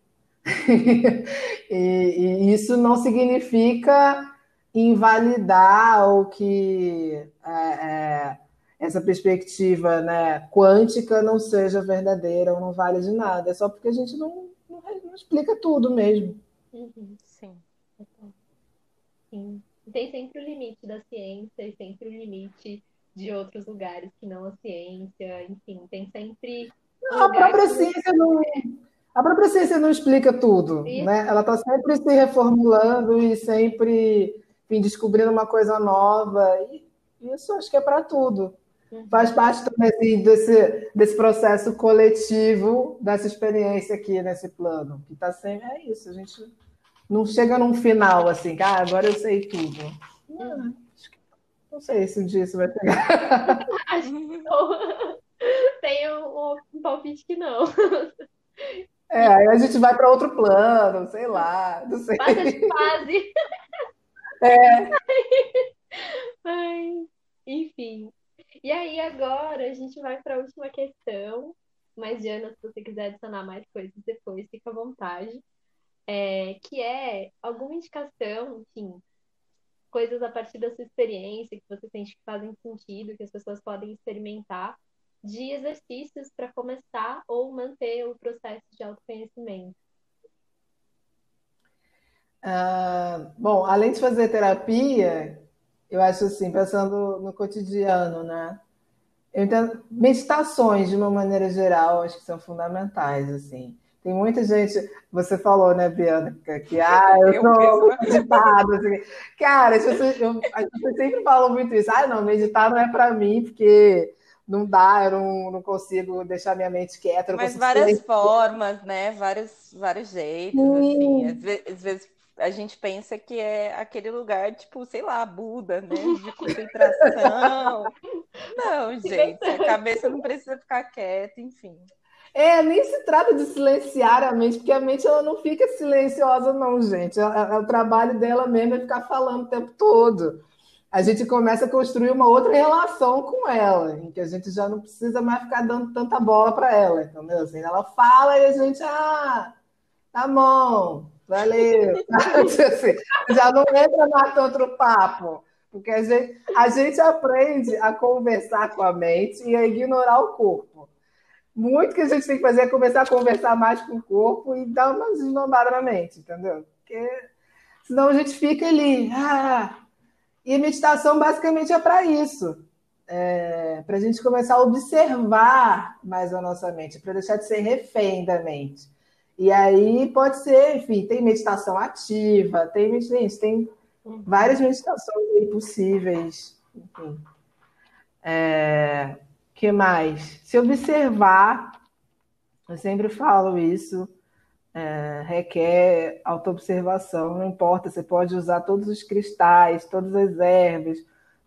*laughs* e, e, isso não significa invalidar ou que é, é, essa perspectiva né, quântica não seja verdadeira ou não vale de nada. É só porque a gente não, não, não explica tudo mesmo. Uhum, sim. Sim. Tem sempre o limite da ciência e sempre o limite de outros lugares que não a ciência. Enfim, tem sempre. a própria que... ciência não a própria ciência não explica tudo, né? Ela está sempre se reformulando e sempre enfim, descobrindo uma coisa nova. E isso acho que é para tudo. Uhum. Faz parte também assim, desse, desse processo coletivo, dessa experiência aqui nesse plano. Que está sempre. É isso, a gente não chega num final assim, ah, agora eu sei tudo. Não, uhum. não sei se um dia isso vai chegar. *laughs* Acho que não. *laughs* Tem um, um palpite que não. É, aí a gente vai para outro plano, sei lá, não sei. Passa de fase. É. Ai, enfim. E aí agora a gente vai para a última questão. Mas, Diana, se você quiser adicionar mais coisas depois, fica à vontade. É, que é alguma indicação, enfim, coisas a partir da sua experiência que você sente que fazem sentido, que as pessoas podem experimentar de exercícios para começar ou manter o processo de autoconhecimento? Ah, bom, além de fazer terapia, eu acho assim, pensando no cotidiano, né? Eu entendo, meditações, de uma maneira geral, acho que são fundamentais, assim. Tem muita gente, você falou, né, Bianca, que *laughs* ah, eu sou meditada. Assim. Cara, eu, eu, a gente sempre fala muito isso. Ah, não, meditar não é para mim, porque não dá, eu não, não consigo deixar minha mente quieta. Mas várias formas, né? Vários, vários jeitos, assim. Às vezes, às vezes, a gente pensa que é aquele lugar, tipo, sei lá, Buda, né? De concentração. *laughs* não, gente, a cabeça não precisa ficar quieta, enfim. É, nem se trata de silenciar a mente, porque a mente ela não fica silenciosa, não, gente. o trabalho dela mesmo é ficar falando o tempo todo a gente começa a construir uma outra relação com ela, em que a gente já não precisa mais ficar dando tanta bola para ela, entendeu? Assim, ela fala e a gente, ah, tá bom, valeu. *laughs* assim, já não entra mais outro papo, porque a gente, a gente aprende a conversar com a mente e a ignorar o corpo. Muito que a gente tem que fazer é começar a conversar mais com o corpo e dar uma desnombada na mente, entendeu? Porque senão a gente fica ali, ah, e meditação basicamente é para isso. É, para a gente começar a observar mais a nossa mente, para deixar de ser refém da mente. E aí pode ser, enfim, tem meditação ativa, tem, gente, tem várias meditações possíveis. Enfim. É, que mais? Se observar, eu sempre falo isso, é, requer autoobservação, não importa, você pode usar todos os cristais, todas as ervas,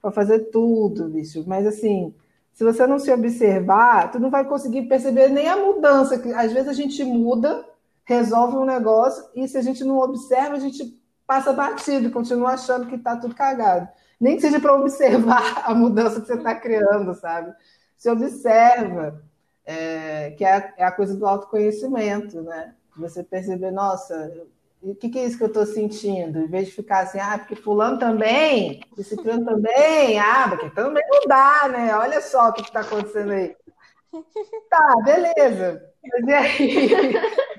para fazer tudo, bicho. Mas assim, se você não se observar, tu não vai conseguir perceber nem a mudança, que às vezes a gente muda, resolve um negócio, e se a gente não observa, a gente passa batido e continua achando que está tudo cagado. Nem que seja para observar *laughs* a mudança que você está criando, sabe? Se observa, é, que é a, é a coisa do autoconhecimento, né? Você perceber, nossa, o que, que, é isso que eu estou sentindo? Em vez de ficar assim, ah, porque fulano também, esse fulano também, ah, porque também não dá, né? Olha só o que está acontecendo aí. *laughs* Tá, beleza. Mas e aí? *laughs*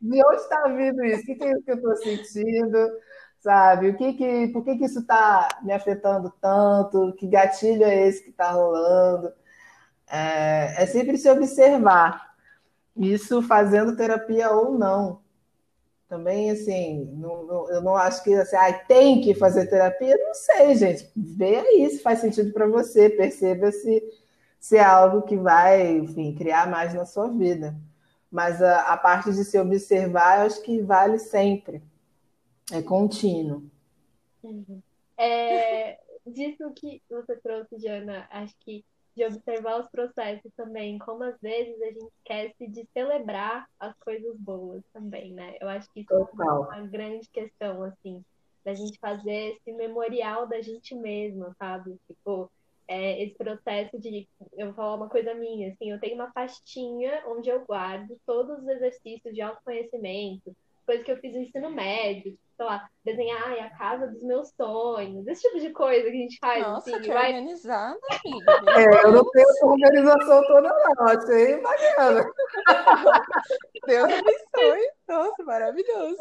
De onde está vindo isso? O que é isso que eu estou sentindo? Sabe? O que que, por que, que isso está me afetando tanto? Que gatilho é esse que está rolando? É, é sempre se observar. Isso fazendo terapia ou não. Também, assim, não, não, eu não acho que assim, ah, tem que fazer terapia. Não sei, gente. Vê aí se faz sentido para você. Perceba se, se é algo que vai, enfim, criar mais na sua vida. Mas a, a parte de se observar, eu acho que vale sempre. É contínuo. Uhum. É, disso que você trouxe, Jana, acho que de observar os processos também, como às vezes a gente esquece de celebrar as coisas boas também, né? Eu acho que isso Total. é uma grande questão, assim, da gente fazer esse memorial da gente mesma, sabe? Tipo, é, esse processo de. Eu vou falar uma coisa minha, assim, eu tenho uma pastinha onde eu guardo todos os exercícios de autoconhecimento, coisas que eu fiz no ensino médio, sei lá, desenhar a casa dos meus sonhos, esse tipo de coisa que a gente faz. Nossa, assim, que vai... organizada, É, eu não tenho essa organização toda, não. Achei bacana. Deus abençoe. Nossa, maravilhoso.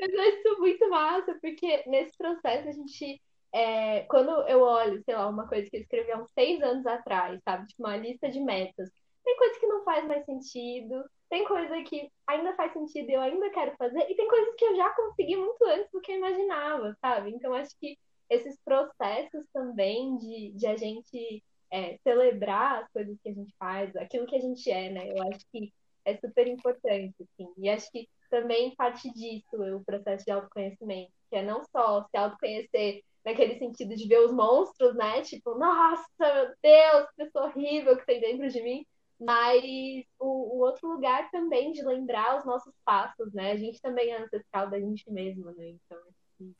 Mas eu acho muito massa, porque nesse processo a gente é, quando eu olho, sei lá, uma coisa que eu escrevi há uns seis anos atrás, sabe? Tipo, uma lista de metas. Tem coisa que não faz mais sentido, tem coisa que ainda faz sentido e eu ainda quero fazer, e tem coisas que eu já consegui muito antes do que eu imaginava, sabe? Então, acho que esses processos também de, de a gente é, celebrar as coisas que a gente faz, aquilo que a gente é, né? Eu acho que é super importante, assim. E acho que também parte disso o processo de autoconhecimento, que é não só se autoconhecer naquele sentido de ver os monstros, né? Tipo, nossa, meu Deus, que pessoa horrível que tem dentro de mim. Mas o, o, outro lugar também de lembrar os nossos passos, né? A gente também é ancestral da gente mesmo, né? Então, assim...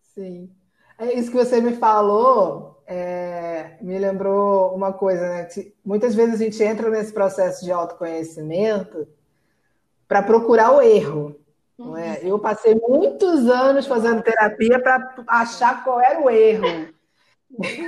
Sim. É isso que você me falou é, me lembrou uma coisa, né? Muitas vezes a gente entra nesse processo de autoconhecimento para procurar o erro. Não é? Eu passei muitos anos fazendo terapia para achar qual era o erro.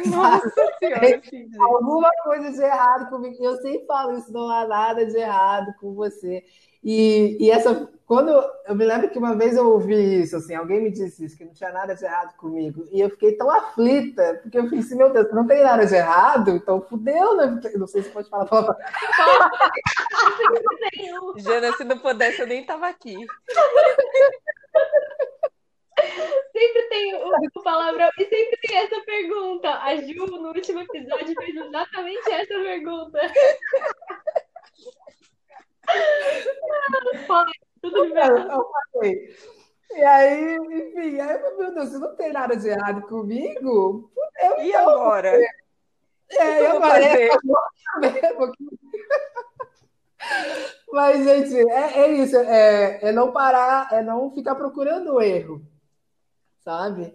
Nossa senhora, *laughs* Alguma coisa de errado comigo. Eu sempre falo isso, não há nada de errado com você. E, e essa, quando eu me lembro que uma vez eu ouvi isso, assim, alguém me disse isso, que não tinha nada de errado comigo. E eu fiquei tão aflita, porque eu pensei, meu Deus, não tem nada de errado, então fudeu, né? Não sei se pode falar palavra. *laughs* *laughs* Jana, se não pudesse, eu nem tava aqui. Sempre tem o palavrão e sempre tem essa pergunta. A Ju, no último episódio, fez exatamente essa pergunta. tudo bem. Eu falei. E aí, enfim, aí, meu Deus, se não tem nada de errado comigo, eu e agora? É, eu agora *laughs* é, Mas, gente, é, é isso, é, é não parar, é não ficar procurando o erro, sabe?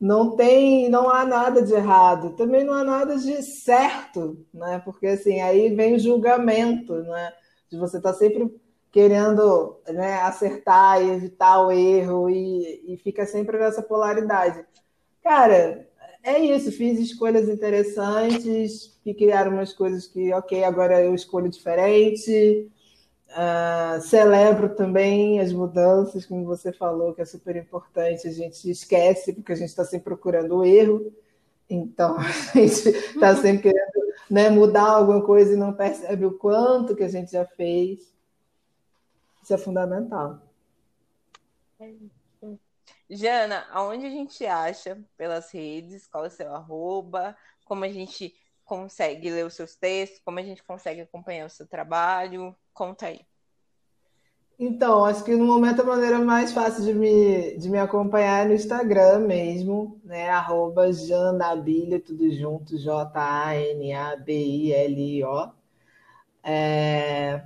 Não tem, não há nada de errado, também não há nada de certo, né? Porque assim, aí vem o julgamento, né? De você estar tá sempre querendo né, acertar e evitar o erro e, e fica sempre nessa polaridade. Cara, é isso, fiz escolhas interessantes, que criaram umas coisas que, ok, agora eu escolho diferente. Uh, celebro também as mudanças, como você falou, que é super importante. A gente esquece, porque a gente está sempre procurando o erro. Então, *laughs* a gente está sempre querendo né, mudar alguma coisa e não percebe o quanto que a gente já fez. Isso é fundamental. Jana, aonde a gente acha pelas redes? Qual é o seu arroba? Como a gente consegue ler os seus textos? Como a gente consegue acompanhar o seu trabalho? Conta aí. Então, acho que no momento a maneira mais fácil de me, de me acompanhar é no Instagram mesmo, né? Arroba Janabilio, tudo junto, J-A-N-A-B-I-L-I-O. É...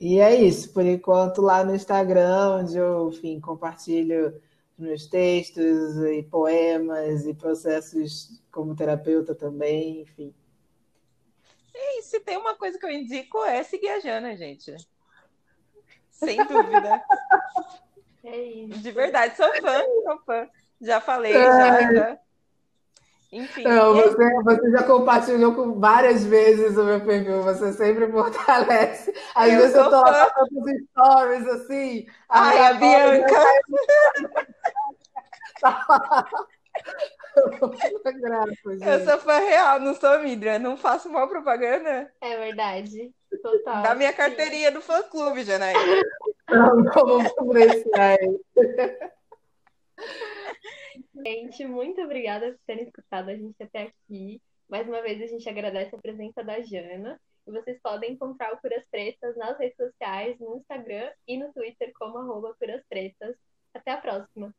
E é isso, por enquanto lá no Instagram, onde eu, enfim, compartilho meus textos e poemas e processos como terapeuta também, enfim. E se tem uma coisa que eu indico é seguir a Jana, gente. Sem dúvida. É isso. De verdade, sou fã, sou fã. Já falei, é. já, já. Enfim. Não, você, você já compartilhou com várias vezes o meu perfil, você sempre fortalece. Às Eu vezes eu tô lá fã. fazendo os stories assim. Ai, a Bianca. já- *laughs* Graça, Eu sou fã real, não sou Midra. Não faço mal propaganda. É verdade. Total. Dá minha carteirinha do fã clube, Janaína. Não, vamos apreciar. Gente, muito obrigada por terem escutado a gente até aqui. Mais uma vez, a gente agradece a presença da Jana. E vocês podem encontrar o Curas Pretas nas redes sociais, no Instagram e no Twitter como arroba Curas Pretas. Até a próxima!